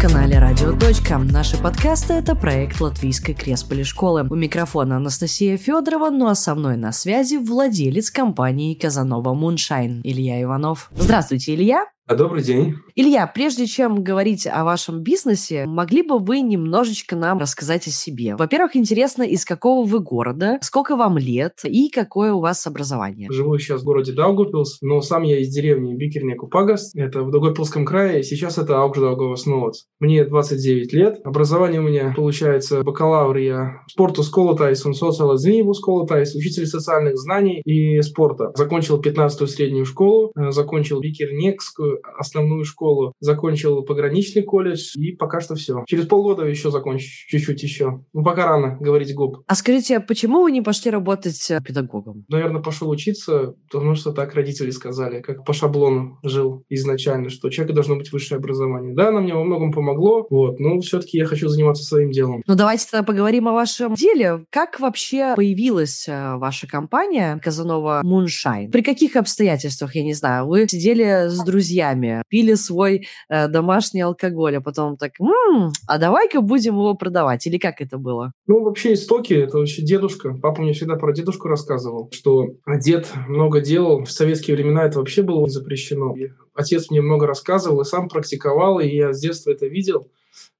канале Радио Точка. Наши подкасты – это проект Латвийской Кресполи школы. У микрофона Анастасия Федорова, ну а со мной на связи владелец компании Kazanova Moonshine Илья Иванов. Здравствуйте, Илья. А, добрый день. Илья, прежде чем говорить о вашем бизнесе, могли бы вы немножечко нам рассказать о себе? Во-первых, интересно, из какого вы города, сколько вам лет и какое у вас образование? Живу сейчас в городе Даугавпилс, но сам я из деревни Biķernieku pagasts, это в Даугавпилсском крае, сейчас это Augšdaugavas novads. Мне 29 лет, образование у меня получается бакалавр я sporta skolotājs, un sociālo zinību skolotājs, учитель социальных знаний и спорта. Закончил 15-ю среднюю школу, э, закончил Бикернекскую основную школу, закончил пограничный колледж, и пока что все. Через полгода еще закончу, чуть-чуть еще. Ну, пока рано говорить гоп. А скажите, а почему вы не пошли работать э, педагогом? Наверное, пошел учиться, потому что так родители сказали, как по шаблону жил изначально, что у человека должно быть высшее образование. Да, оно мне во многом помогло, вот, но все-таки я хочу заниматься своим делом. Ну, давайте тогда поговорим о вашем деле. Как вообще появилась э, ваша компания Казанова Moonshine? При каких обстоятельствах, я не знаю, вы сидели с друзьями, друзьями, пили свой э, домашний алкоголь, а потом так, м-м, а давай-ка будем его продавать. Или как это было? Ну, вообще истоки, это вообще дедушка. Папа мне всегда про дедушку рассказывал, что дед много делал. В советские времена это вообще было запрещено. И отец мне много рассказывал и сам практиковал, и я с детства это видел.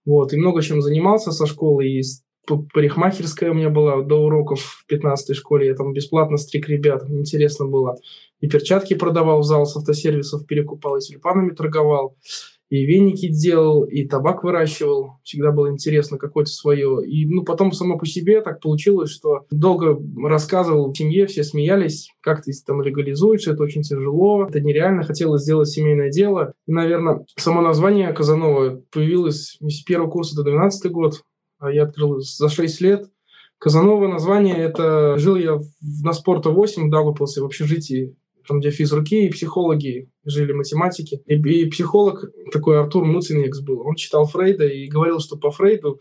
Вот, и много чем занимался со школы, и парикмахерская у меня была до уроков в 15 школе. Я там бесплатно стриг ребят. Интересно было. И перчатки продавал в зал с автосервисов, перекупал, и тюльпанами торговал, и веники делал, и табак выращивал. Всегда было интересно какое-то свое. И ну, потом само по себе так получилось, что долго рассказывал в семье, все смеялись, как ты там легализуешь, это очень тяжело, это нереально. Хотелось сделать семейное дело. И, наверное, само название Казанова появилось с первого курса до 12 год. А я открыл за 6 лет. Казанова название, это жил я на спорта 8 в Даугавпилсе в общежитии там, где физруки и психологи жили математики. И, и психолог такой Артур Муцинекс был. Он читал Фрейда и говорил, что по Фрейду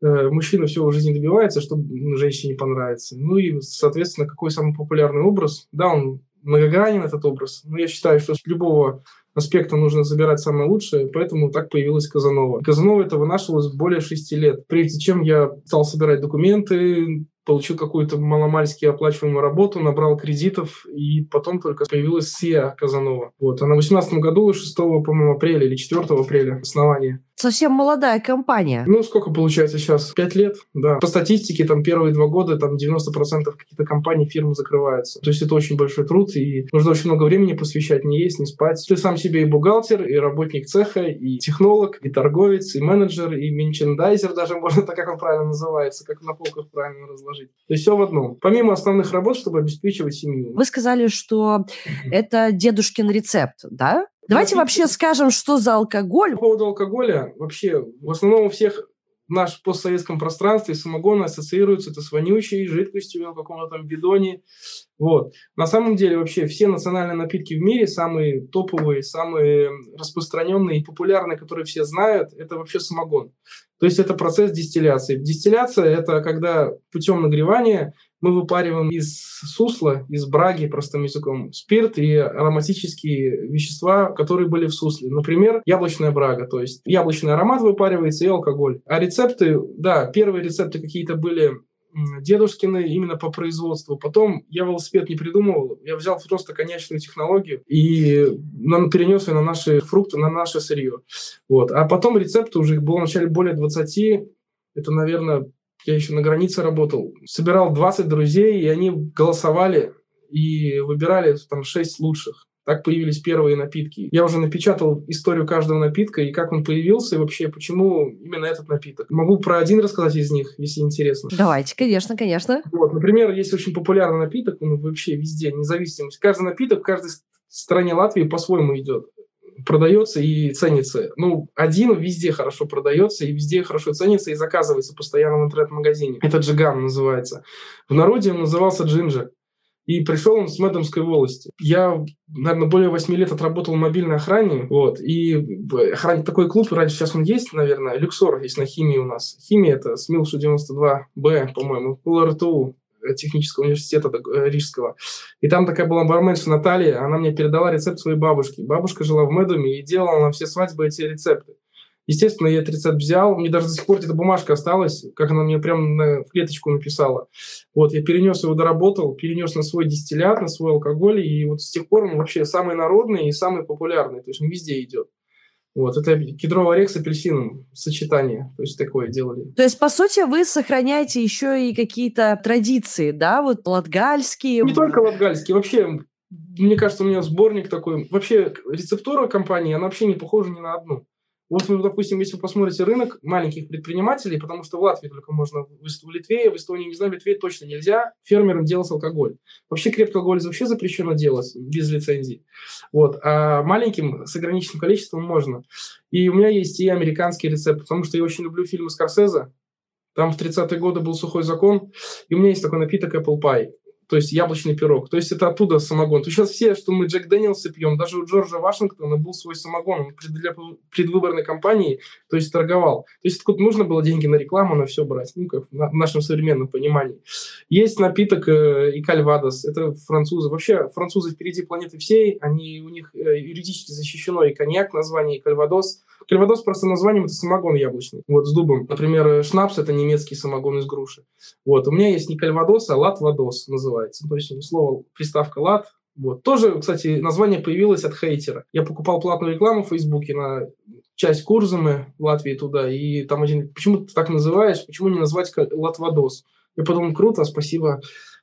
э, мужчина всего в жизни добивается, чтобы женщине понравится. Ну и, соответственно, какой самый популярный образ? Да, он многогранен, этот образ. Но я считаю, что любого аспекта нужно забирать самое лучшее, поэтому так появилась Казанова. Казанова это вынашивалось более шести лет. Прежде чем я стал собирать документы, получил какую-то маломальски оплачиваемую работу, набрал кредитов, и потом только появилась СИА Казанова. Вот. А на 18 году, 6, по-моему, апреля или 4 апреля основание совсем молодая компания. Ну, сколько получается сейчас? Пять лет, да. По статистике, там, первые два года, там, 90% каких-то компаний, фирм закрываются. То есть это очень большой труд, и нужно очень много времени посвящать, не есть, не спать. Ты сам себе и бухгалтер, и работник цеха, и технолог, и торговец, и менеджер, и менчендайзер даже, можно так, как он правильно называется, как на полках правильно разложить. То есть все в одном. Помимо основных работ, чтобы обеспечивать семью. Вы сказали, что это дедушкин рецепт, да? Давайте вообще скажем, что за алкоголь. По поводу алкоголя, вообще, в основном у всех в нашем постсоветском пространстве самогон ассоциируется это с вонючей жидкостью в каком-то там бидоне. Вот. На самом деле вообще все национальные напитки в мире, самые топовые, самые распространенные и популярные, которые все знают, это вообще самогон. То есть это процесс дистилляции. Дистилляция – это когда путем нагревания мы выпариваем из сусла, из браги, простым языком, спирт и ароматические вещества, которые были в сусле. Например, яблочная брага, то есть яблочный аромат выпаривается и алкоголь. А рецепты, да, первые рецепты какие-то были дедушкины именно по производству. Потом я велосипед не придумывал, я взял просто конечную технологию и перенес ее на наши фрукты, на наше сырье. Вот. А потом рецепты уже их было вначале более 20, это, наверное, я еще на границе работал, собирал 20 друзей, и они голосовали и выбирали там 6 лучших. Так появились первые напитки. Я уже напечатал историю каждого напитка и как он появился, и вообще почему именно этот напиток. Могу про один рассказать из них, если интересно. Давайте, конечно, конечно. Вот, например, есть очень популярный напиток, он вообще везде, независимость. Каждый напиток в каждой стране Латвии по-своему идет продается и ценится. Ну, один везде хорошо продается и везде хорошо ценится и заказывается постоянно в интернет-магазине. Это джиган называется. В народе он назывался джинджер. И пришел он с Мэдомской волости. Я, наверное, более 8 лет отработал в мобильной охране. Вот, и охране такой клуб, раньше сейчас он есть, наверное, Люксор есть на химии у нас. Химия это СМИЛШУ 92Б, по-моему, РТУ технического университета э, Рижского. И там такая была барменша Наталья, она мне передала рецепт своей бабушки. Бабушка жила в Медуме и делала на все свадьбы эти рецепты. Естественно, я этот рецепт взял. Мне даже до сих пор эта бумажка осталась, как она мне прям на, в клеточку написала. Вот, я перенес его, доработал, перенес на свой дистиллят, на свой алкоголь, и вот с тех пор он вообще самый народный и самый популярный. То есть он везде идет. Вот, это кедровый орех с апельсином, сочетание, то есть такое делали. То есть, по сути, вы сохраняете еще и какие-то традиции, да, вот латгальские? Не только латгальские, вообще, мне кажется, у меня сборник такой. Вообще, рецептура компании, она вообще не похожа ни на одну. Вот, ну, допустим, если вы посмотрите рынок маленьких предпринимателей, потому что в Латвии только можно, в Литве, в Эстонии, не знаю, в Литве точно нельзя фермерам делать алкоголь. Вообще крепкий алкоголь вообще запрещено делать без лицензии. Вот. А маленьким с ограниченным количеством можно. И у меня есть и американский рецепт, потому что я очень люблю фильмы Скорсезе. Там в 30-е годы был сухой закон, и у меня есть такой напиток Apple Pie то есть яблочный пирог. То есть это оттуда самогон. То сейчас все, что мы Джек Дэниелса пьем, даже у Джорджа Вашингтона был свой самогон. Он для предвыборной кампании, то есть торговал. То есть откуда нужно было деньги на рекламу, на все брать, ну, как в нашем современном понимании. Есть напиток э, и кальвадос, это французы. Вообще французы впереди планеты всей, они, у них э, юридически защищено и коньяк, название, и кальвадос. Кальвадос просто названием это самогон яблочный, вот с дубом. Например, э, шнапс это немецкий самогон из груши. Вот, у меня есть не кальвадос, а латвадос называется. То есть слово, приставка лат, вот. Тоже, кстати, название появилось от хейтера. Я покупал платную рекламу в Фейсбуке на часть Курзамы в Латвии туда, и там один, почему ты так называешь, почему не назвать Латвадос? Я подумал, круто, спасибо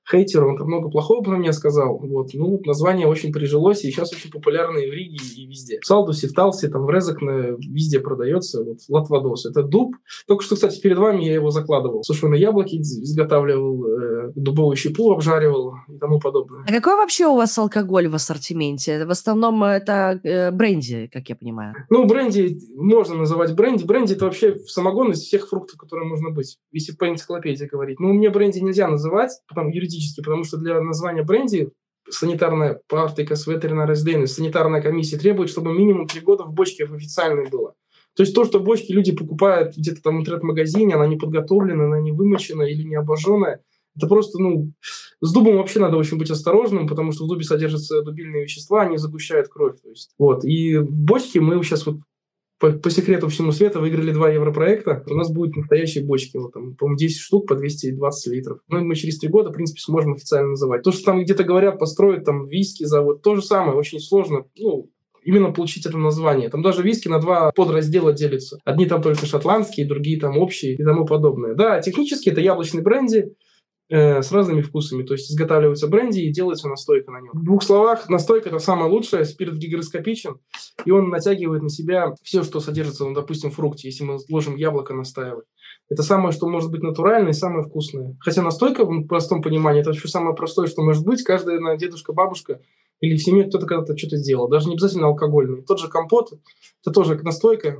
хейтер, он там много плохого про меня сказал. Вот. Ну, название очень прижилось, и сейчас очень популярное в Риге и везде. В Салдусе, в Талсе, там в Резакне везде продается. Вот, латвадос. Это дуб. Только что, кстати, перед вами я его закладывал. Сушеные яблоки изготавливал, э, дубовую щепу обжаривал и тому подобное. А какой вообще у вас алкоголь в ассортименте? В основном это э, бренди, как я понимаю. Ну, бренди можно называть бренди. Бренди это вообще самогон из всех фруктов, которые можно быть, если по энциклопедии говорить. Ну, мне бренди нельзя называть, потому юридически потому что для названия бренди санитарная партика с ветеринарной санитарная комиссия требует, чтобы минимум три года в бочке официальной было. То есть то, что бочки люди покупают где-то там в интернет-магазине, она не подготовлена, она не вымочена или не обожженная, это просто, ну, с дубом вообще надо очень быть осторожным, потому что в дубе содержатся дубильные вещества, они загущают кровь. То есть, вот. И в бочке мы сейчас вот по, по секрету всему свету выиграли два европроекта. У нас будут настоящие бочки, вот там, по-моему, 10 штук по 220 литров. Ну, мы через три года, в принципе, сможем официально называть. То, что там где-то говорят, построить там виски завод, то же самое, очень сложно, ну, именно получить это название. Там даже виски на два подраздела делятся. Одни там только шотландские, другие там общие и тому подобное. Да, технически это яблочный бренди, Э, с разными вкусами. То есть изготавливается бренди и делается настойка на нем. В двух словах, настойка – это самое лучшее. Спирт гигроскопичен, и он натягивает на себя все, что содержится, ну, допустим, в фрукте, если мы ложим яблоко настаивать. Это самое, что может быть натуральное и самое вкусное. Хотя настойка, в простом понимании, это вообще самое простое, что может быть. Каждая на дедушка, бабушка или в семье кто-то когда-то что-то сделал. Даже не обязательно алкогольный. Тот же компот – это тоже настойка,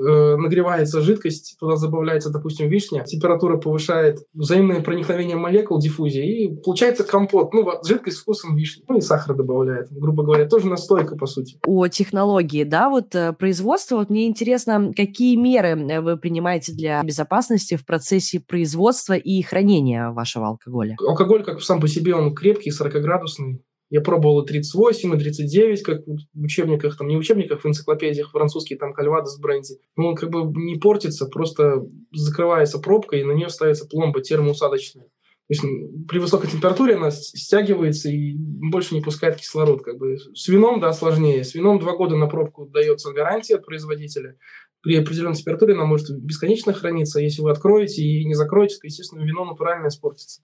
Э, нагревается жидкость, туда добавляется, допустим, вишня, температура повышает взаимное проникновение молекул, диффузия, и получается компот, ну, жидкость с вкусом вишни. Ну, и сахар добавляет, грубо говоря, тоже настойка, по сути. О технологии, да, вот э, производство, вот мне интересно, какие меры э, вы принимаете для безопасности в процессе производства и хранения вашего алкоголя? Алкоголь, как сам по себе, он крепкий, 40-градусный, я пробовал и 38, и 39, как в учебниках, там не в учебниках, в энциклопедиях французские, там кальвадос бренди. Ну, он как бы не портится, просто закрывается пробка, и на нее ставится пломба термоусадочная. То есть при высокой температуре она стягивается и больше не пускает кислород. Как бы. С вином, да, сложнее. С вином два года на пробку дается гарантия от производителя. При определенной температуре она может бесконечно храниться. Если вы откроете и не закроете, то, естественно, вино натурально испортится.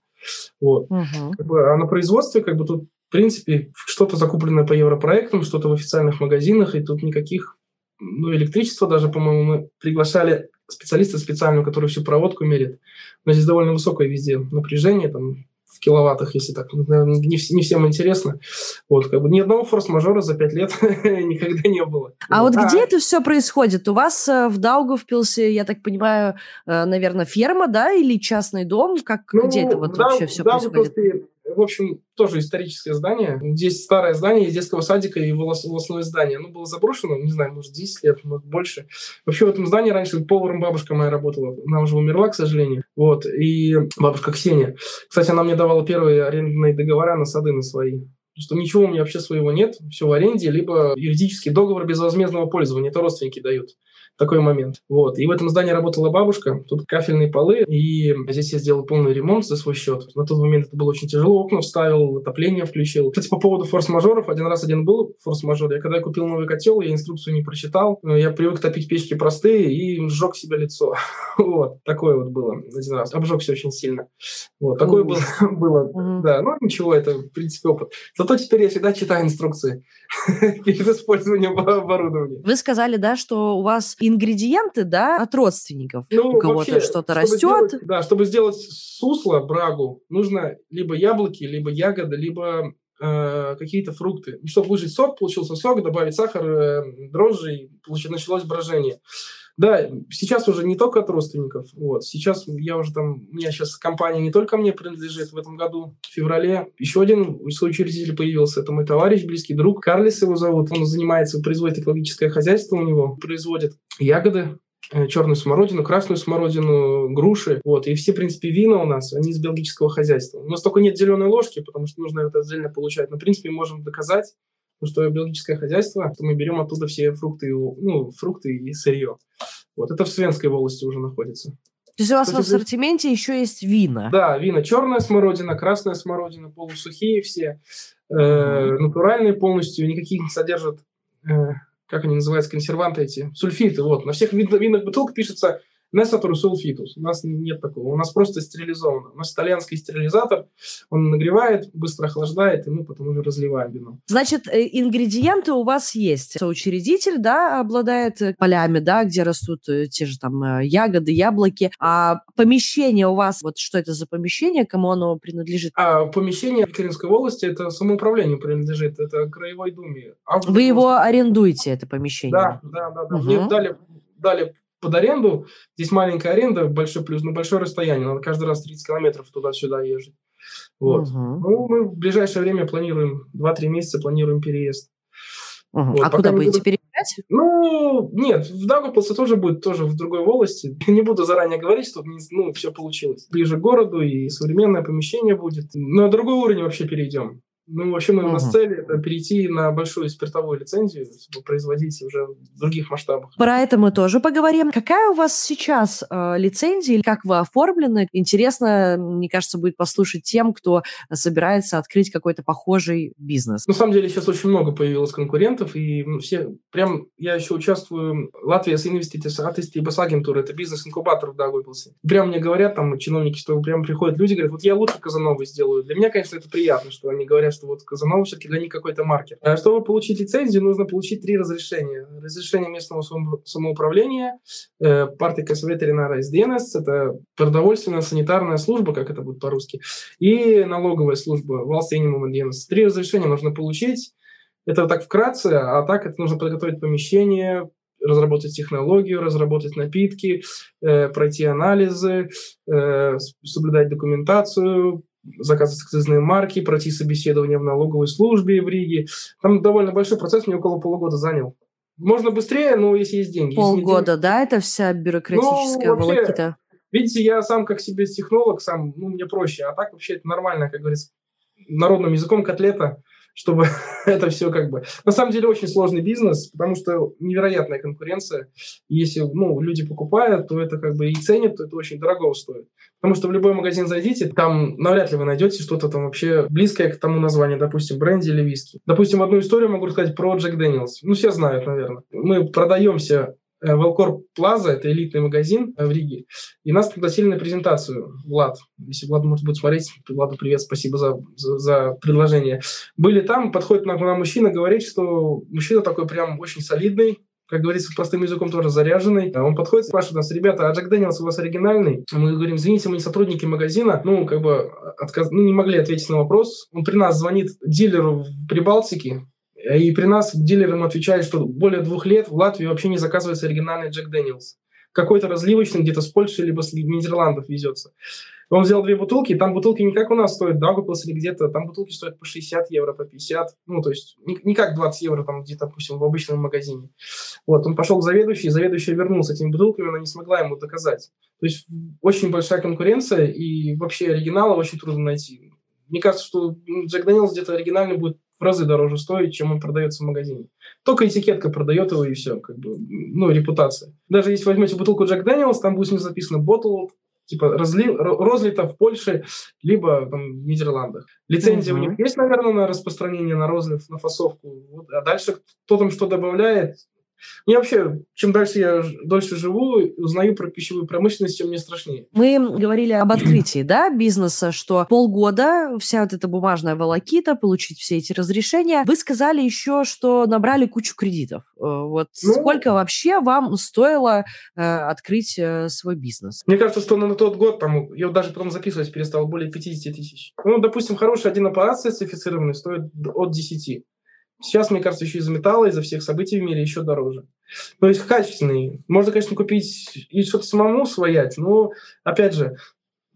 Вот. Угу. Как бы, а на производстве как бы тут в принципе, что-то закупленное по европроектам, что-то в официальных магазинах, и тут никаких, ну, электричества даже, по-моему, мы приглашали специалиста специального, который всю проводку мерит. Но здесь довольно высокое везде напряжение, там, в киловаттах, если так, наверное, не, не всем интересно. Вот, как бы ни одного форс-мажора за пять лет никогда не было. А вот а, где это все происходит? У вас э, в Даугавпилсе, я так понимаю, э, наверное, ферма, да, или частный дом? Как, ну, где это вот да, вообще все происходит? В общем, тоже историческое здание. Здесь старое здание из детского садика и волосное здание. Оно было заброшено, не знаю, может, 10 лет, может, больше. Вообще в этом здании раньше поваром бабушка моя работала. Она уже умерла, к сожалению. Вот. И бабушка Ксения. Кстати, она мне давала первые арендные договора на сады на свои что ничего у меня вообще своего нет, все в аренде, либо юридический договор безвозмездного пользования, это родственники дают. такой момент. Вот. И в этом здании работала бабушка, тут кафельные полы, и здесь я сделал полный ремонт за свой счет. На тот момент это было очень тяжело, окна вставил, отопление включил. Кстати, по поводу форс-мажоров, один раз один был форс-мажор. Я когда я купил новый котел, я инструкцию не прочитал, я привык топить печки простые и сжег себе лицо. вот, такое вот было один раз. Обжегся очень сильно. Вот, такое было. было. Да, ну ничего, это, в принципе, опыт. Зато теперь я всегда читаю инструкции перед использованием оборудования. Вы сказали, да, что у вас ингредиенты, да, от родственников. Ну, у кого-то что-то растет. Сделать, да, чтобы сделать сусло, брагу, нужно либо яблоки, либо ягоды, либо э, какие-то фрукты. Чтобы выжать сок, получился сок, добавить сахар, э, дрожжи, и началось брожение. Да, сейчас уже не только от родственников. Вот. Сейчас я уже там, у меня сейчас компания не только мне принадлежит. В этом году, в феврале, еще один соучредитель появился. Это мой товарищ, близкий друг. Карлис его зовут. Он занимается, производит экологическое хозяйство у него. Производит ягоды, э, черную смородину, красную смородину, груши. Вот. И все, в принципе, вина у нас, они из биологического хозяйства. У нас только нет зеленой ложки, потому что нужно это отдельно получать. Но, в принципе, можем доказать, что биологическое хозяйство, что мы берем оттуда все фрукты, ну, фрукты и сырье. Вот это в Свенской волости уже находится. То есть у вас То в ассортименте еще есть вина? Да, вина. Черная смородина, красная смородина, полусухие все, э, натуральные полностью, никаких не содержат, э, как они называются, консерванты эти, сульфиты. Вот. На всех винных бутылках пишется Несатор сулфитус. У нас нет такого. У нас просто стерилизовано. У нас итальянский стерилизатор. Он нагревает, быстро охлаждает, и мы потом уже разливаем вино. Значит, э, ингредиенты у вас есть. Соучредитель, да, обладает э, полями, да, где растут э, те же там ягоды, яблоки. А помещение у вас, вот что это за помещение, кому оно принадлежит? А помещение в Екатеринской волости, это самоуправлению принадлежит, это краевой думе. А Вы его арендуете, это помещение? Да, да, да. да. Угу. Мне дали, дали под аренду. Здесь маленькая аренда, большой плюс, на большое расстояние. Надо каждый раз 30 километров туда-сюда езжать. Вот. Угу. Ну, мы в ближайшее время планируем, 2-3 месяца планируем переезд. Угу. Вот, а куда будете переезжать? Ну, нет, в Даугавпилсе тоже будет, тоже в другой волости. Не буду заранее говорить, чтобы не, ну, все получилось. Ближе к городу и современное помещение будет. На другой уровень вообще перейдем. Ну, вообще, мы, у нас цель – это перейти на большую спиртовую лицензию, чтобы производить уже в других масштабах. Про это мы тоже поговорим. Какая у вас сейчас э, лицензия, как вы оформлены? Интересно, мне кажется, будет послушать тем, кто собирается открыть какой-то похожий бизнес. На самом деле, сейчас очень много появилось конкурентов, и все, прям, я еще участвую, Латвия с инвестиции, атести и агентура это бизнес-инкубатор в Дагуйблсе. Прям мне говорят, там, чиновники, что прям приходят люди, говорят, вот я лучше Казановой сделаю. Для меня, конечно, это приятно, что они говорят, что вот Казанова все-таки для них какой-то маркер. А чтобы получить лицензию, нужно получить три разрешения. Разрешение местного самоуправления, э, партика ветеринара СДНС, это продовольственная санитарная служба, как это будет по-русски, и налоговая служба, Валстейнимум ДНС. Три разрешения нужно получить. Это так вкратце, а так это нужно подготовить помещение, разработать технологию, разработать напитки, э, пройти анализы, э, соблюдать документацию, заказывать акцизные марки, пройти собеседование в налоговой службе в Риге. Там довольно большой процесс, мне около полугода занял. Можно быстрее, но если есть деньги. Полгода, деньги... да, это вся бюрократическая ну, волокита? Видите, я сам как себе технолог, сам, ну, мне проще. А так вообще это нормально, как говорится, народным языком котлета чтобы это все как бы... На самом деле очень сложный бизнес, потому что невероятная конкуренция. Если ну, люди покупают, то это как бы и ценят, то это очень дорого стоит. Потому что в любой магазин зайдите, там навряд ли вы найдете что-то там вообще близкое к тому названию, допустим, бренди или виски. Допустим, одну историю могу рассказать про Джек Дэниелс. Ну, все знают, наверное. Мы продаемся Велкор Плаза, это элитный магазин в Риге, и нас пригласили на презентацию, Влад. Если Влад может будет смотреть, Владу привет, спасибо за, за, за предложение. Были там, подходит нам, нам мужчина, говорит, что мужчина такой прям очень солидный, как говорится, простым языком тоже заряженный. Он подходит, спрашивает нас, ребята, а Джек Дэниелс у вас оригинальный? Мы говорим, извините, мы не сотрудники магазина. Ну, как бы, отказ... ну, не могли ответить на вопрос. Он при нас звонит дилеру в Прибалтике, и при нас дилерам отвечали, что более двух лет в Латвии вообще не заказывается оригинальный Джек Дэниелс. Какой-то разливочный где-то с Польши либо с Нидерландов везется. Он взял две бутылки, там бутылки не как у нас стоят, Дагуплас или где-то, там бутылки стоят по 60 евро, по 50, ну, то есть не, не как 20 евро там где-то, допустим, в обычном магазине. Вот, он пошел к заведующей, заведующая вернулась этими бутылками, она не смогла ему доказать. То есть очень большая конкуренция, и вообще оригинала очень трудно найти Мне кажется, что Джек Дэниелс где-то оригинальный будет в разы дороже стоить, чем он продается в магазине. Только этикетка продает его, и все, как бы, ну, репутация. Даже если возьмете бутылку Джек Дэниелс, там будет написано bottled, типа разли, розлито в Польше, либо там, в Нидерландах. Лицензия mm-hmm. у них есть, наверное, на распространение, на розлив, на фасовку. Вот. А дальше кто там что добавляет, мне вообще, чем дальше я дольше живу, узнаю про пищевую промышленность, тем мне страшнее. Мы говорили об открытии да, бизнеса, что полгода вся вот эта бумажная волокита, получить все эти разрешения. Вы сказали еще, что набрали кучу кредитов. Э, вот ну, сколько вообще вам стоило э, открыть э, свой бизнес? Мне кажется, что на тот год, там, я даже потом записывать перестал, более 50 тысяч. Ну, допустим, хороший один аппарат сертифицированный стоит от 10. Сейчас, мне кажется, еще из-за металла, из-за всех событий в мире еще дороже. То есть качественный. Можно, конечно, купить и что-то самому своять, но, опять же,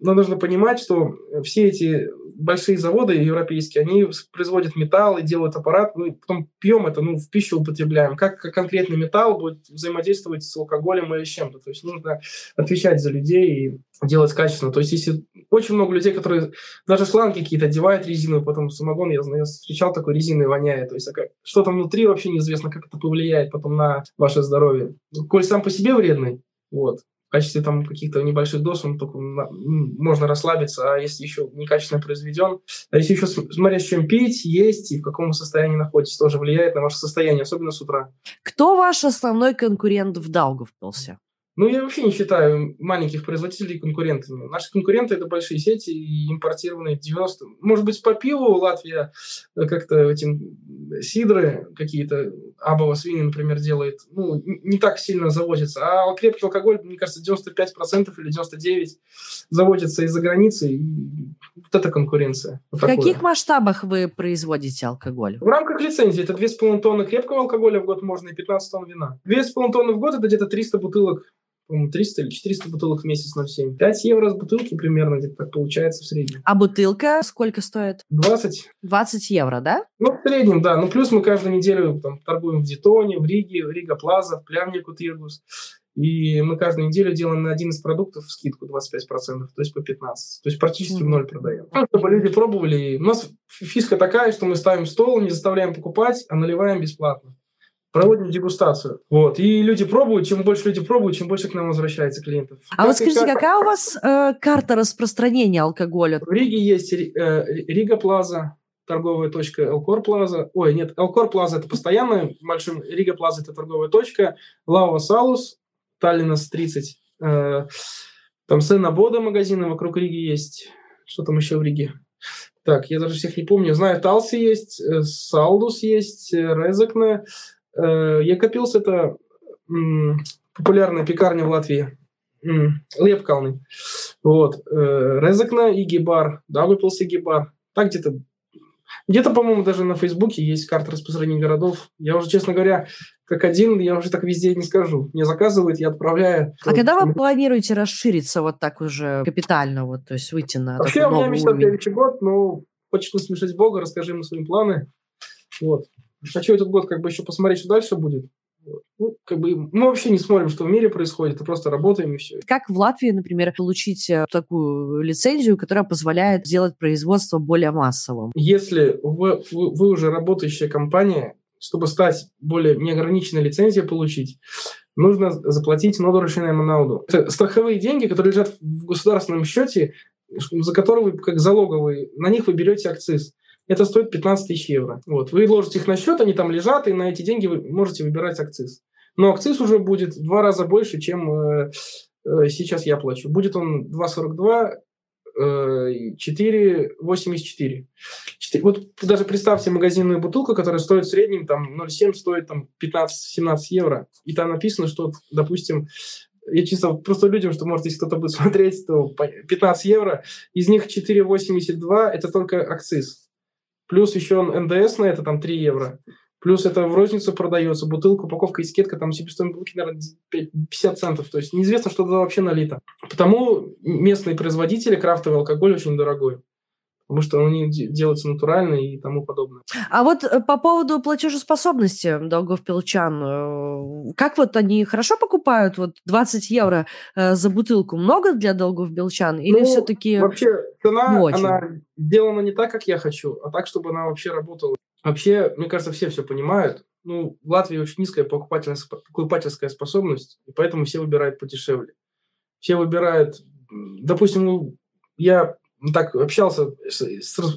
но нужно понимать, что все эти большие заводы европейские, они производят металл и делают аппарат, мы потом пьем это, ну, в пищу употребляем. Как конкретный металл будет взаимодействовать с алкоголем или с чем-то. То есть нужно отвечать за людей и делать качественно. То есть если очень много людей, которые даже шланги какие-то одевают резину, потом самогон, я, знаю, я встречал такой резиной воняет. То есть что там внутри вообще неизвестно, как это повлияет потом на ваше здоровье. Коль сам по себе вредный, вот, качестве там каких-то небольших доз он только можно расслабиться, а если еще некачественно произведен, а если еще смотря с чем пить, есть и в каком состоянии находитесь, тоже влияет на ваше состояние, особенно с утра. Кто ваш основной конкурент в Даугавпилсе? Ну, я вообще не считаю маленьких производителей конкурентами. Наши конкуренты – это большие сети и импортированные 90. Может быть, по пиву Латвия э, как-то этим сидры какие-то, абово свиньи, например, делает, ну, не так сильно завозится. А крепкий алкоголь, мне кажется, 95% или 99% заводится из-за границы. И вот это конкуренция. В такое. каких масштабах вы производите алкоголь? В рамках лицензии это 2,5 тонны крепкого алкоголя в год можно и 15 тонн вина. 2,5 тонны в год – это где-то 300 бутылок по-моему, 300 или 400 бутылок в месяц на 7. 5 евро с бутылки примерно где-то так получается в среднем. А бутылка сколько стоит? 20. 20 евро, да? Ну, в среднем, да. Ну, плюс мы каждую неделю там, торгуем в Детоне, в Риге, в Рига Плаза, в Плявнику Тиргус. И мы каждую неделю делаем на один из продуктов скидку 25%, то есть по 15%. То есть практически в ноль продаем. Ну, чтобы люди пробовали. У нас фишка такая, что мы ставим стол, не заставляем покупать, а наливаем бесплатно проводим дегустацию. Вот. И люди пробуют, чем больше люди пробуют, чем больше к нам возвращается клиентов. А как вот скажите, как... какая у вас э, карта распространения алкоголя? В Риге есть э, Рига Плаза, торговая точка Элкор Плаза. Ой, нет, Элкор Плаза это постоянная, большой Рига Плаза это торговая точка, Лава Салус, Таллинас 30. Э, там Сена Бода магазины вокруг Риги есть. Что там еще в Риге? Так, я даже всех не помню. Знаю, Талси есть, э, Салдус есть, э, Резекне, Якопилс – это популярная пекарня в Латвии. Лепкалный. Вот. Э, Резекна и Гибар. Даугавпилс и Гибар. Так где-то где-то, по-моему, даже на Фейсбуке есть карта распространения городов. Я уже, честно говоря, как один, я уже так везде не скажу. Мне заказывают, я отправляю. А когда вы планируете расшириться вот так уже капитально, вот, то есть выйти на Вообще, у меня мечта следующий год, но хочешь насмешить Бога, расскажи ему свои планы. Вот. Хочу этот год как бы еще посмотреть, что дальше будет. Ну, как бы мы вообще не смотрим, что в мире происходит, а просто работаем и все. Как в Латвии, например, получить э, такую лицензию, которая позволяет сделать производство более массовым? Если вы, вы, вы уже работающая компания, чтобы стать более неограниченной лицензией получить, нужно заплатить нодорочную монауду. Это страховые деньги, которые лежат в государственном счете, за которые вы, как залоговые, на них вы берете акциз это стоит 15 тысяч евро. Вот. Вы ложите их на счет, они там лежат, и на эти деньги вы можете выбирать акциз. Но акциз уже будет в два раза больше, чем э, э, сейчас я плачу. Будет он 2,42, э, 4,84. Вот даже представьте магазинную бутылку, которая стоит в среднем там 0,7, стоит там 15-17 евро. И там написано, что, допустим, я чисто просто людям, что, может, если кто-то будет смотреть, то 15 евро, из них 4,82 – это только акциз. Плюс еще НДС на это там 3 евро. Плюс это в розницу продается, бутылка, упаковка, этикетка, там себестоимость бутылки, наверное, 50 центов. То есть неизвестно, что туда вообще налито. Потому местные производители крафтовый алкоголь очень дорогой. Потому что они делаются натурально и тому подобное. А вот э, по поводу платежеспособности долгов пилчан, э, как вот они хорошо покупают? Вот 20 евро э, за бутылку много для долгов белчан? Или ну, все-таки Вообще цена, она сделана не так, как я хочу, а так, чтобы она вообще работала. Вообще, мне кажется, все все понимают. Ну, в Латвии очень низкая покупательская, покупательская способность, и поэтому все выбирают подешевле. Все выбирают, допустим, ну, я так общался с,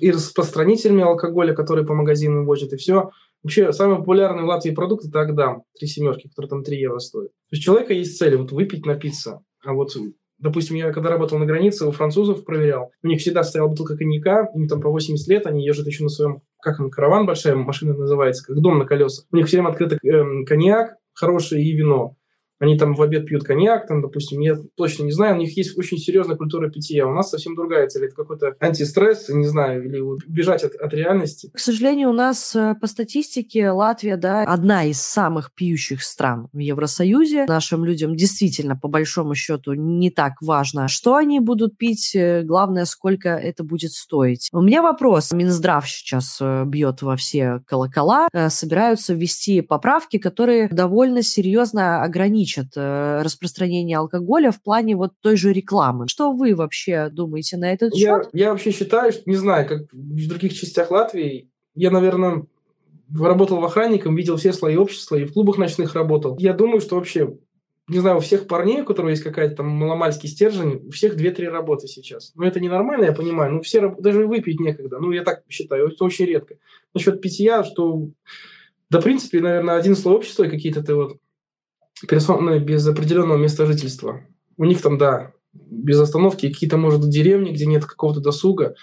и распространителями алкоголя, которые по магазинам возят, и все. Вообще, самый популярный в Латвии продукт – это Агдам, три семерки, который там 3 евро стоит. То есть у человека есть цель вот выпить, напиться. А вот, допустим, я когда работал на границе, у французов проверял, у них всегда стояла бутылка коньяка, им там по 80 лет, они езжат еще на своем, как он, караван большая машина называется, как дом на колесах. У них все время открытый э, коньяк хороший и вино. Они там в обед пьют коньяк, там, допустим, я точно не знаю, у них есть очень серьезная культура питья. У нас совсем другая цель. Это какой-то антистресс, не знаю, или вот бежать от, от реальности. К сожалению, у нас э, по статистике Латвия, да, одна из самых пьющих стран в Евросоюзе. Нашим людям действительно, по большому счету, не так важно, что они будут пить, э, главное, сколько это будет стоить. У меня вопрос. Минздрав сейчас э, бьет во все колокола, собираются ввести поправки, которые довольно серьезно ограничивают ограничат э, распространение алкоголя в плане вот той же рекламы. Что вы вообще думаете на этот счет? Я, я вообще считаю, что, не знаю, как в других частях Латвии, я, наверное, работал в охранником, видел все слои общества и в клубах ночных работал. Я думаю, что вообще не знаю, у всех парней, у которых есть какая-то там маломальский стержень, у всех 2-3 работы сейчас. Но это ненормально, я понимаю. Ну, все, даже выпить некогда. Ну, я так считаю, это очень редко. Насчет питья, что, да, в принципе, наверное, один слой общества, какие-то ты вот персоны без определенного места жительства. У них там, да, без остановки какие-то, может, деревни, где нет какого-то досуга.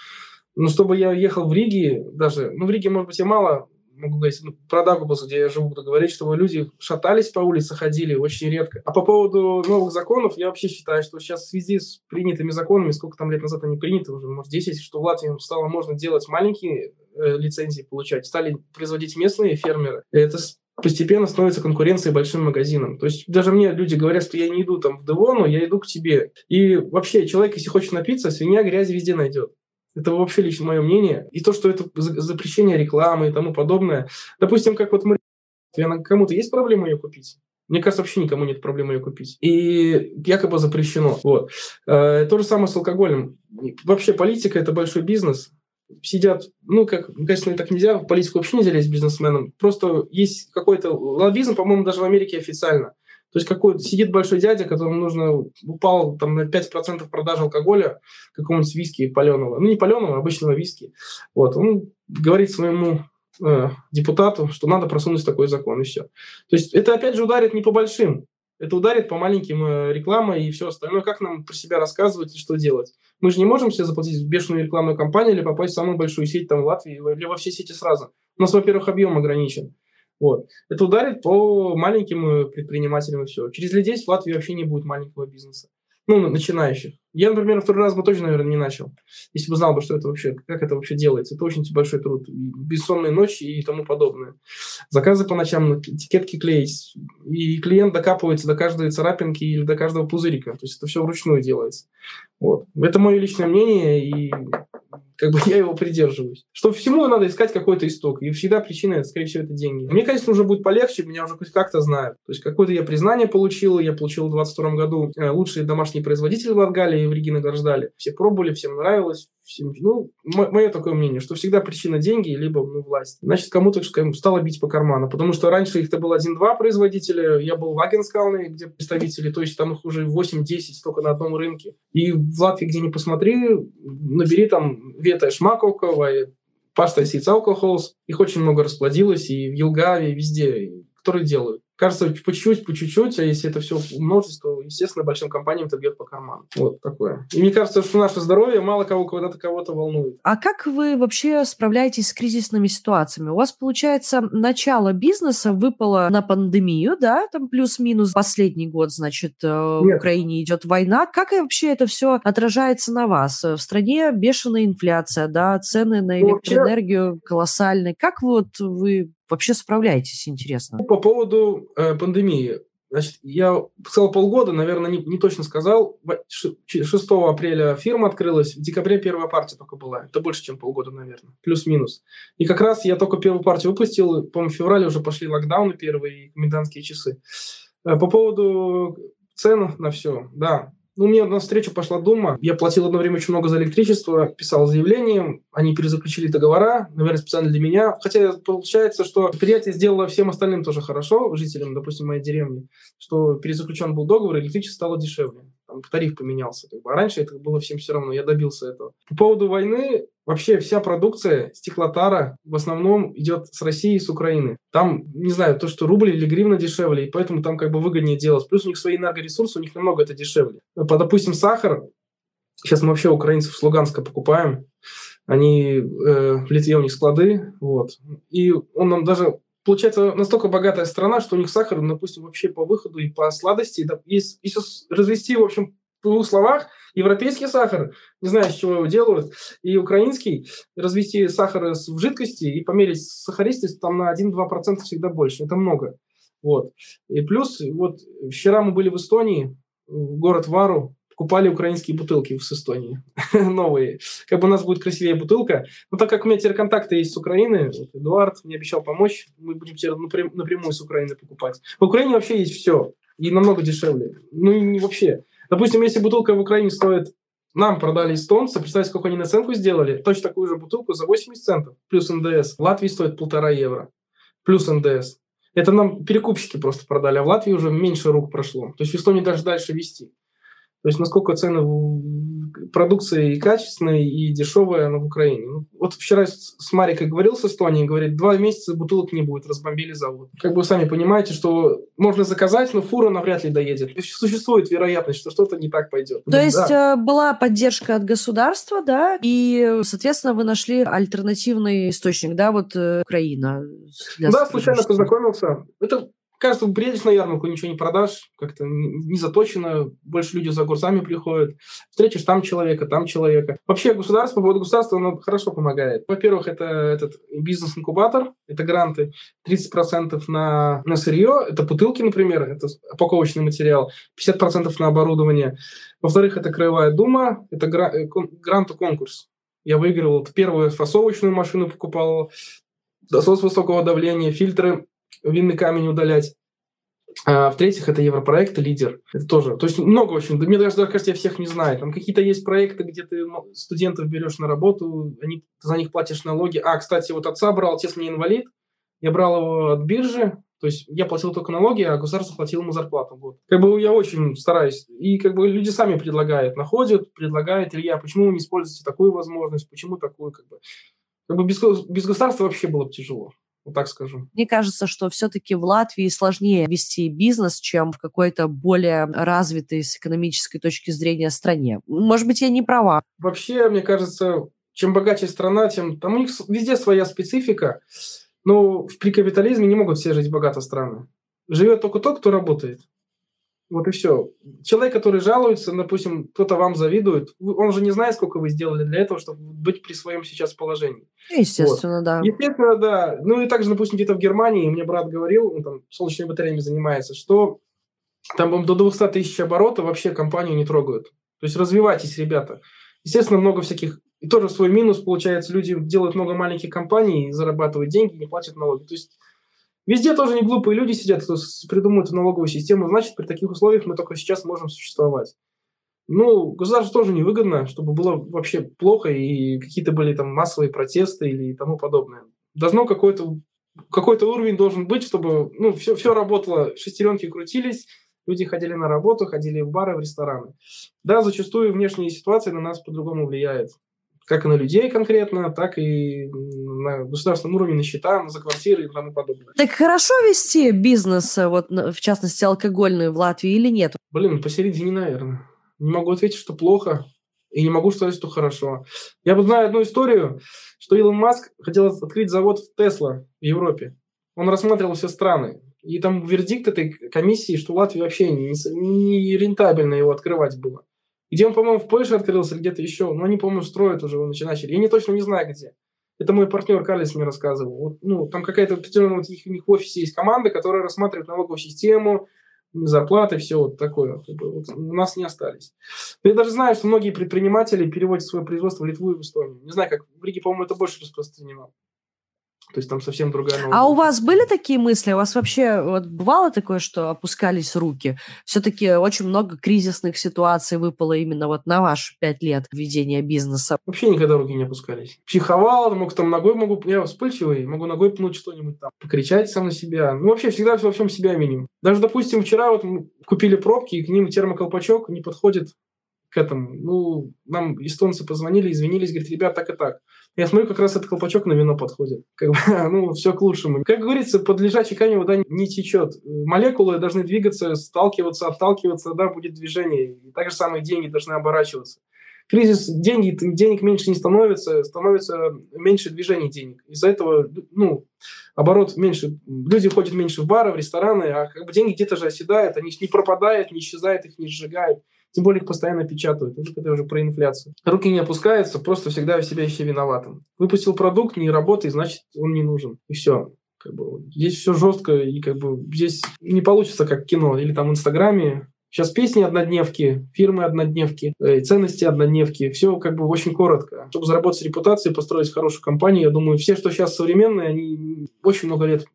Но чтобы я ехал в Риге, даже, ну, в Риге, может быть, я мало могу говорить, ну, про Дагубас, где я живу, буду говорить, чтобы люди шатались по улице, ходили очень редко. А по поводу новых законов, я вообще считаю, что сейчас в связи с принятыми законами, сколько там лет назад они приняты, уже, может, 10, что в Латвии стало можно делать маленькие э, лицензии получать, стали производить местные фермеры. Это постепенно становится конкуренцией большим магазинам. То есть даже мне люди говорят, что я не иду там в Девону, я иду к тебе. И вообще человек, если хочет напиться, свинья грязи везде найдет. Это вообще лично мое мнение. И то, что это запрещение рекламы и тому подобное. Допустим, как вот мы... Кому-то есть проблема ее купить? Мне кажется, вообще никому нет проблемы ее купить. И якобы запрещено. Вот. Э, то же самое с алкоголем. Вообще политика – это большой бизнес сидят, ну, как, конечно, так нельзя, в политику вообще нельзя лезть бизнесменам. Просто есть какой-то лоббизм, по-моему, даже в Америке официально. То есть какой сидит большой дядя, которому нужно, упал там на 5% продажи алкоголя, какого-нибудь виски паленого, ну не паленого, а обычного виски. Вот, он говорит своему э, депутату, что надо просунуть такой закон, и все. То есть это опять же ударит не по большим, это ударит по маленьким э, рекламой и все остальное. Как нам про себя рассказывать и что делать? Мы же не можем себе заплатить бешеную рекламную кампанию или попасть в самую большую сеть там в Латвии или во все сети сразу. У нас, во-первых, объем ограничен. Вот. Это ударит по маленьким э, предпринимателям и все. Через лет 10 в Латвии вообще не будет маленького бизнеса ну, начинающих. Я, например, второй раз бы тоже, наверное, не начал, если бы знал бы, что это вообще, как это вообще делается. Это очень большой труд. Бессонные ночи и тому подобное. Заказы по ночам, этикетки клеить. И клиент докапывается до каждой царапинки или до каждого пузырика. То есть это все вручную делается. Вот. Это мое личное мнение, и как бы я его придерживаюсь. Что всему надо искать какой-то исток. И всегда причина, скорее всего, это деньги. Мне, конечно, уже будет полегче, меня уже хоть как-то знают. То есть какое-то я признание получил, я получил в 22 году э, лучший домашний производитель в Латгалии, в Риге награждали. Все пробовали, всем нравилось. Ну, мое такое мнение, что всегда причина деньги, либо ну, власть. Значит, кому-то скажем, стало бить по карману. Потому что раньше их-то было один-два производителя, я был в Агенскалне, где представители, то есть там их уже 8-10 только на одном рынке. И в Латвии, где не посмотри, набери там Вета Шмаковка, Пашта Сиц Алкохолс. Их очень много расплодилось и в Елгаве, и везде, которые делают кажется, по чуть-чуть, по чуть-чуть, а если это все умножить, то, естественно, большим компаниям это бьет по карману. Вот такое. И мне кажется, что наше здоровье мало кого когда-то кого-то волнует. А как вы вообще справляетесь с кризисными ситуациями? У вас, получается, начало бизнеса выпало на пандемию, да, там плюс-минус последний год, значит, э, Нет. в Украине идет война. Как вообще это все отражается на вас? В стране бешеная инфляция, да, цены на электроэнергию колоссальные. Как вот вы вообще справляетесь, интересно? По поводу э, пандемии. Значит, я сказал полгода, наверное, не, не точно сказал. 6 апреля фирма открылась, в декабре первая партия только была. Это больше, чем полгода, наверное. Плюс-минус. И как раз я только первую партию выпустил. По-моему, в феврале уже пошли локдауны первые и комендантские часы. Э, по поводу цен на все, да, ну, мне на встречу пошла Дума. Я платил одно время очень много за электричество, писал заявление, они перезаключили договора, наверное, специально для меня. Хотя получается, что предприятие сделало всем остальным тоже хорошо, жителям, допустим, моей деревни, что перезаключен был договор, электричество стало дешевле там, тариф поменялся. Как бы. А раньше это было всем все равно, я добился этого. По поводу войны, вообще вся продукция стеклотара в основном идет с России и с Украины. Там, не знаю, то, что рубль или гривна дешевле, и поэтому там как бы выгоднее делать. Плюс у них свои энергоресурсы, у них намного это дешевле. По, допустим, сахар, сейчас мы вообще украинцев с Луганска покупаем, они э, в Литве у них склады, вот, и он нам даже получается настолько богатая страна, что у них сахар, допустим, вообще по выходу и по сладости. Да, есть, если развести, в общем, в двух словах, европейский сахар, не знаю, с чего его делают, и украинский, развести сахар в жидкости и померить сахаристость там на 1-2% всегда больше. Это много. Вот. И плюс, вот вчера мы были в Эстонии, город Вару, покупали украинские бутылки с Эстонии, новые. Как бы у нас будет красивее бутылка. Но так как у меня теперь контакты есть с Украины, вот Эдуард мне обещал помочь, мы будем теперь напрям- напрямую с Украины покупать. В Украине вообще есть все, и намного дешевле. Ну и не вообще. Допустим, если бутылка в Украине стоит нам продали эстонцы, представьте, сколько они наценку сделали, точно такую же бутылку за 80 центов, плюс НДС. В Латвии стоит полтора евро, плюс НДС. Это нам перекупщики просто продали, а в Латвии уже меньше рук прошло. То есть в Эстонии даже дальше вести. То есть насколько цены продукции и качественная, и дешевая она в Украине. Ну, вот вчера с Марикой говорил с Эстонией, говорит, два месяца бутылок не будет, разбомбили завод. Как бы вы сами понимаете, что можно заказать, но фура навряд ли доедет. Существует вероятность, что что-то не так пойдет. То есть да. Э, была поддержка от государства, да, и, соответственно, вы нашли альтернативный источник, да, вот э, Украина. Да, случайно познакомился. Это кажется, приедешь на ярмарку, ничего не продашь, как-то не заточено, больше люди за курсами приходят, встретишь там человека, там человека. Вообще государство, по поводу государства, оно хорошо помогает. Во-первых, это этот бизнес-инкубатор, это гранты, 30% на, на сырье, это бутылки, например, это упаковочный материал, 50% на оборудование. Во-вторых, это Краевая дума, это э, грант-конкурс. Я выиграл первую фасовочную машину, покупал, насос высокого давления, фильтры винный камень удалять. А, в-третьих, это европроект «Лидер». Это тоже. То есть много очень. Мне даже, кажется, я всех не знаю. Там какие-то есть проекты, где ты студентов берешь на работу, они, за них платишь налоги. А, кстати, вот отца брал, отец мне инвалид. Я брал его от биржи, то есть я платил только налоги, а государство платило ему зарплату. Вот. Как бы я очень стараюсь. И как бы люди сами предлагают, находят, предлагают, Илья, почему вы не используете такую возможность, почему такую, как бы. Как бы без, без государства вообще было бы тяжело. Вот так скажу. Мне кажется, что все-таки в Латвии сложнее вести бизнес, чем в какой-то более развитой с экономической точки зрения стране. Может быть, я не права. Вообще, мне кажется, чем богаче страна, тем там у них везде своя специфика. Но при капитализме не могут все жить богато страны. Живет только тот, кто работает. Вот и все. Человек, который жалуется, допустим, кто-то вам завидует, он же не знает, сколько вы сделали для этого, чтобы быть при своем сейчас положении. Естественно, вот. да. Естественно, да. Ну и также, допустим, где-то в Германии, мне брат говорил, он там солнечными батареями занимается, что там до 200 тысяч оборотов вообще компанию не трогают. То есть развивайтесь, ребята. Естественно, много всяких... И тоже свой минус, получается, люди делают много маленьких компаний, зарабатывают деньги, не платят налоги. То есть Везде тоже не глупые люди сидят, кто придумывает налоговую систему. Значит, при таких условиях мы только сейчас можем существовать. Ну, государству тоже невыгодно, чтобы было вообще плохо и какие-то были там массовые протесты или тому подобное. Должно какой-то какой-то уровень должен быть, чтобы ну, все, все работало, шестеренки крутились, люди ходили на работу, ходили в бары, в рестораны. Да, зачастую внешние ситуации на нас по-другому влияют как и на людей конкретно, так и на государственном уровне, на счета, за квартиры и тому подобное. Так хорошо вести бизнес, э, вот в частности алкогольный в Латвии или нет? Блин, посередине, наверное. Не могу ответить, что плохо, и не могу сказать, что хорошо. Я бы знаю одну историю, что Илон Маск хотел открыть завод в Тесла в Европе. Он рассматривал все страны. И там вердикт этой комиссии, что Латвии вообще не, не рентабельно его открывать было. Где он, по-моему, в Польше открылся, где-то еще. Но они, по-моему, строят уже, начали. Я не точно не знаю, где. Это мой партнер Карлис мне рассказывал. Вот, ну, там какая-то определенная вот их, у них в офисе есть команда, которая рассматривает налоговую систему, зарплаты, все вот такое. Вот у нас не остались. Я даже знаю, что многие предприниматели переводят свое производство в Литву и в Эстонию. Не знаю, как в Риге, по-моему, это больше распространено. То есть там совсем другая новая. А у вас были такие мысли? У вас вообще вот бывало такое, что опускались руки? Все-таки очень много кризисных ситуаций выпало именно вот на ваши пять лет ведения бизнеса. Вообще никогда руки не опускались. Психовал, мог там ногой могу, я вспыльчивый, могу ногой пнуть что-нибудь там, покричать сам на себя. Ну вообще всегда во всем себя виним. Даже, допустим, вчера вот мы купили пробки, и к ним термоколпачок не подходит к этому. Ну, нам эстонцы позвонили, извинились, говорят, ребят, так и так. Я смотрю, как раз этот колпачок на вино подходит. Как бы, ну, все к лучшему. Как говорится, под лежачей камень вода не течет. Молекулы должны двигаться, сталкиваться, отталкиваться, да, будет движение. И так же самое деньги должны оборачиваться. Кризис, деньги, денег меньше не становится, становится меньше движений денег. Из-за этого, ну, оборот меньше, люди ходят меньше в бары, в рестораны, а как бы деньги где-то же оседают, они не пропадают, не исчезают, их не сжигают. Тем более их постоянно печатают. Это уже про инфляцию. Руки не опускаются, просто всегда себя еще виноватым. Выпустил продукт, не работает, значит, он не нужен. И все. Как бы, здесь все жестко, и как бы здесь не получится как кино. Или там в Инстаграме Сейчас песни однодневки, фирмы однодневки, э, ценности однодневки. Все как бы очень коротко. Чтобы заработать репутацию, построить хорошую компанию, я думаю, все, что сейчас современные, они очень много лет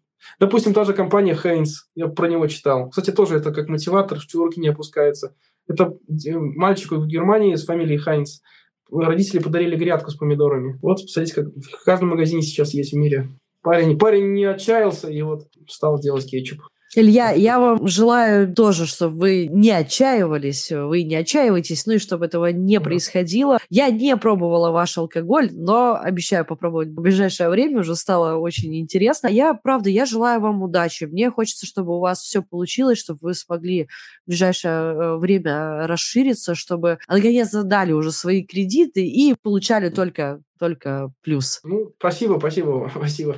Допустим, та же компания Хайнс, я про него читал. Кстати, тоже это как мотиватор, руки не опускаются. Это мальчику в Германии с фамилией Хайнс. Родители подарили грядку с помидорами. Вот, посмотрите, как в каждом магазине сейчас есть в мире. Парень, парень не отчаялся и вот стал делать кетчуп. Илья, я вам желаю тоже, чтобы вы не отчаивались, вы не отчаивайтесь, ну и чтобы этого не происходило. Я не пробовала ваш алкоголь, но обещаю попробовать в ближайшее время, уже стало очень интересно. Я, правда, я желаю вам удачи. Мне хочется, чтобы у вас все получилось, чтобы вы смогли в ближайшее э, время расшириться, чтобы наконец дали уже свои кредиты и получали только, только плюс. Ну, спасибо, спасибо, спасибо.